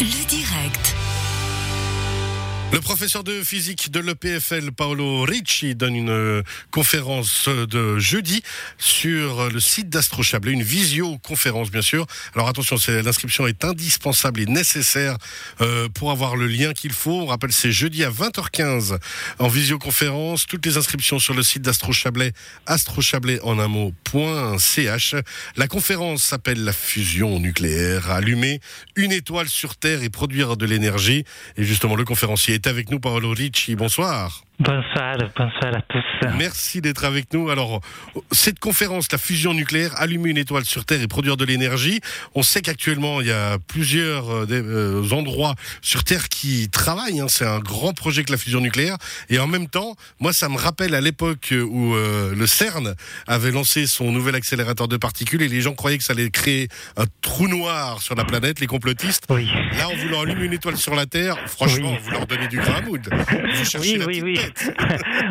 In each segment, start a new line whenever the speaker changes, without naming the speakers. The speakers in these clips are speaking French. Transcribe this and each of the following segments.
Le direct.
Le professeur de physique de l'EPFL, Paolo Ricci, donne une euh, conférence de jeudi sur le site d'Astro une visioconférence bien sûr. Alors attention, l'inscription est indispensable et nécessaire euh, pour avoir le lien qu'il faut. On rappelle, c'est jeudi à 20h15 en visioconférence. Toutes les inscriptions sur le site d'Astro Chablais, astrochablais en un mot.ch. La conférence s'appelle la fusion nucléaire. Allumer une étoile sur Terre et produire de l'énergie. Et justement, le conférencier est avec nous, Paolo Ricci. Bonsoir.
Bonsoir, bonsoir à tous.
Merci d'être avec nous. Alors, cette conférence, la fusion nucléaire, allumer une étoile sur Terre et produire de l'énergie. On sait qu'actuellement, il y a plusieurs euh, euh, endroits sur Terre qui travaillent. Hein. C'est un grand projet que la fusion nucléaire. Et en même temps, moi, ça me rappelle à l'époque où euh, le CERN avait lancé son nouvel accélérateur de particules et les gens croyaient que ça allait créer un trou noir sur la planète, les complotistes.
Oui.
Là, en voulant allumer une étoile sur la Terre, franchement, vous leur donnez du grain Vous cherchez
oui, oui, oui.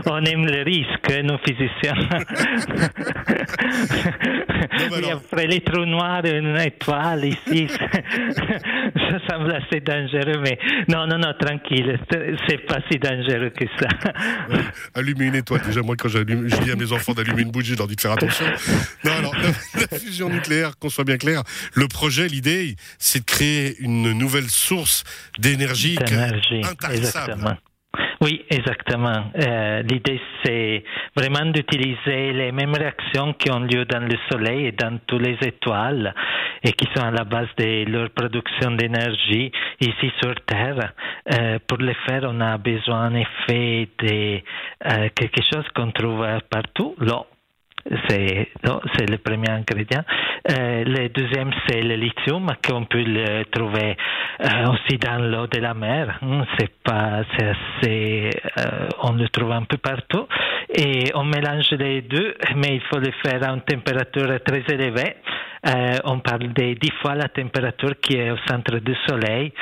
On aime le risque, nous physiciens. après les trous noirs, une étoile ici, ça semble assez dangereux, mais non, non, non, tranquille, c'est pas si dangereux que ça.
allumer une étoile, déjà, moi, quand je dis à mes enfants d'allumer une bougie, je leur dis de faire attention. Non, alors, la, fusion nucléaire, qu'on soit bien clair, le projet, l'idée, c'est de créer une nouvelle source d'énergie intarissable.
Oui, exactement. Euh, L'idée, c'est vraiment d'utiliser les mêmes réactions qui ont lieu dans le Soleil et dans toutes les étoiles et qui sont à la base de leur production d'énergie ici sur Terre. Euh, pour le faire, on a besoin en effet de euh, quelque chose qu'on trouve partout, l'eau c'est c'est le premier ingrédient. Euh, le deuxième, c'est le lithium qu'on peut le trouver euh, aussi dans l'eau de la mer. Hmm, c'est pas, c'est assez, euh, on le trouve un peu partout. Et on mélange les deux, mais il faut le faire à une température très élevée. On parle de dix fois la température qui est au centre du Soleil,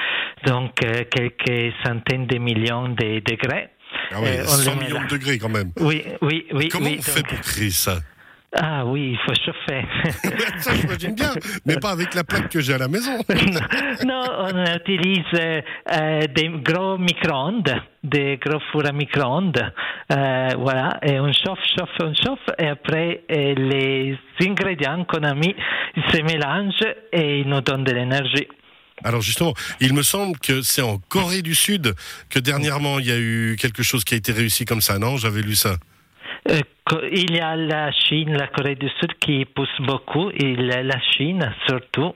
donc quelques centaines de millions de degrés.
Ah oui, 100 millions de degrés quand même.
Oui, oui, oui.
Comment
oui,
on fait pour créer ça?
Ah oui, il faut chauffer.
ça, j'imagine bien, mais pas avec la plaque que j'ai à la maison.
non, on utilise euh, des gros micro-ondes, des gros fours à micro-ondes. Euh, voilà, et on chauffe, chauffe, on chauffe, et après, euh, les ingrédients qu'on a mis se mélangent et ils nous donnent de l'énergie.
Alors justement, il me semble que c'est en Corée du Sud que dernièrement il y a eu quelque chose qui a été réussi comme ça, non? J'avais lu ça.
Euh, il y a la Chine, la Corée du Sud qui pousse beaucoup, et la Chine surtout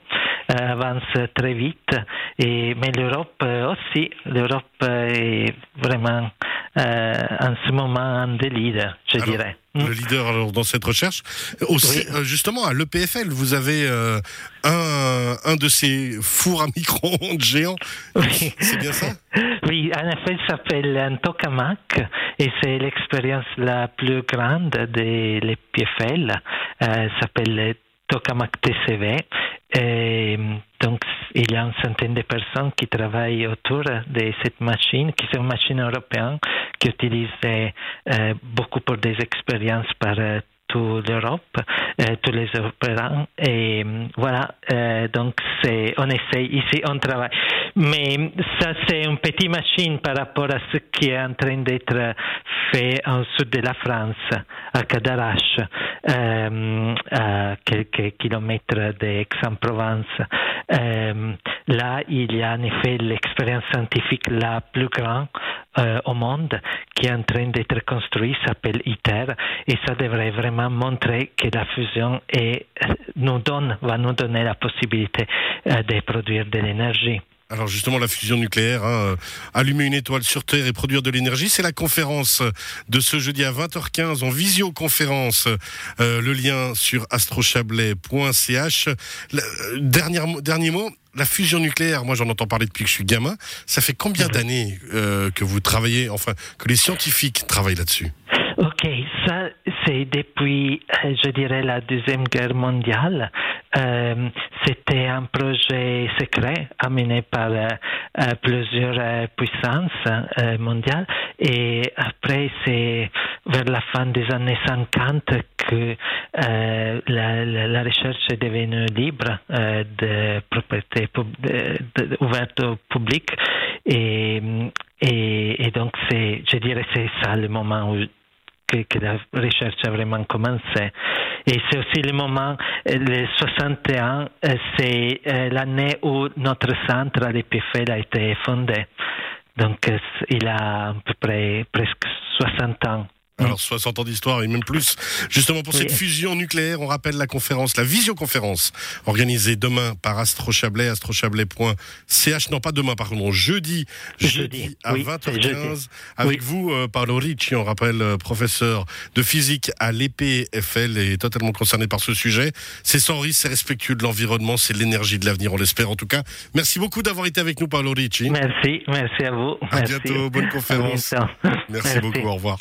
euh, avance très vite, et, mais l'Europe euh, aussi. L'Europe est vraiment en ce moment un des leaders, je dirais.
Le leader alors, dans cette recherche. Aussi, justement, à l'EPFL, vous avez un, un de ces fours à micro-ondes géants. Oui. C'est bien ça?
Oui, en effet, il s'appelle un tokamak et c'est l'expérience la plus grande de l'EPFL. Euh, s'appelle Tokamak TCV. Donc, il y a une centaine de personnes qui travaillent autour de cette machine, qui est une machine européenne, qui utilise euh, beaucoup pour des expériences par euh, toute l'Europe, tous les Européens. Et voilà, euh, donc on essaye ici, on travaille. Mais ça, c'est une petite machine par rapport à ce qui est en train d'être fait en sud de la France, à Cadarache, euh, à quelques kilomètres d'Aix-en-Provence. Euh, là, il y a en effet l'expérience scientifique la plus grande euh, au monde qui est en train d'être construite, s'appelle ITER, et ça devrait vraiment montrer que la fusion est, nous donne, va nous donner la possibilité de produire de l'énergie.
Alors justement, la fusion nucléaire, hein, euh, allumer une étoile sur Terre et produire de l'énergie, c'est la conférence de ce jeudi à 20h15 en visioconférence. Euh, le lien sur astrochablais.ch. Euh, dernier, dernier mot, la fusion nucléaire, moi j'en entends parler depuis que je suis gamin. Ça fait combien d'années que vous travaillez, enfin que les scientifiques travaillent là-dessus?
Ok, Ok, ça c'est depuis, je dirais, la Deuxième Guerre mondiale. Euh, c'était un projet secret amené par euh, plusieurs euh, puissances mondiales et après c'est vers la fin des années 50 que la, recherche est devenue libre ouverte au public et, donc je dirais, c'est ça le moment où que, la recherche a vraiment commencé. Et c'est aussi le moment, euh, le 61, euh, c'est euh, l'année où notre centre à l'EPFL a été fondé. Donc, il a à peu près presque 60 ans.
Alors 60 ans d'histoire et même plus. Justement pour cette fusion nucléaire, on rappelle la conférence, la visioconférence organisée demain par Astro Chablais, astrochablais.ch. Non pas demain, par contre, jeudi, jeudi, à 20h15 avec vous, euh, Paolo Ricci. On rappelle euh, professeur de physique à l'EPFL et totalement concerné par ce sujet. C'est sans risque, c'est respectueux de l'environnement, c'est l'énergie de l'avenir, on l'espère en tout cas. Merci beaucoup d'avoir été avec nous, Paolo Ricci.
Merci, merci à vous.
À bientôt, bonne conférence. Merci, merci beaucoup, au revoir.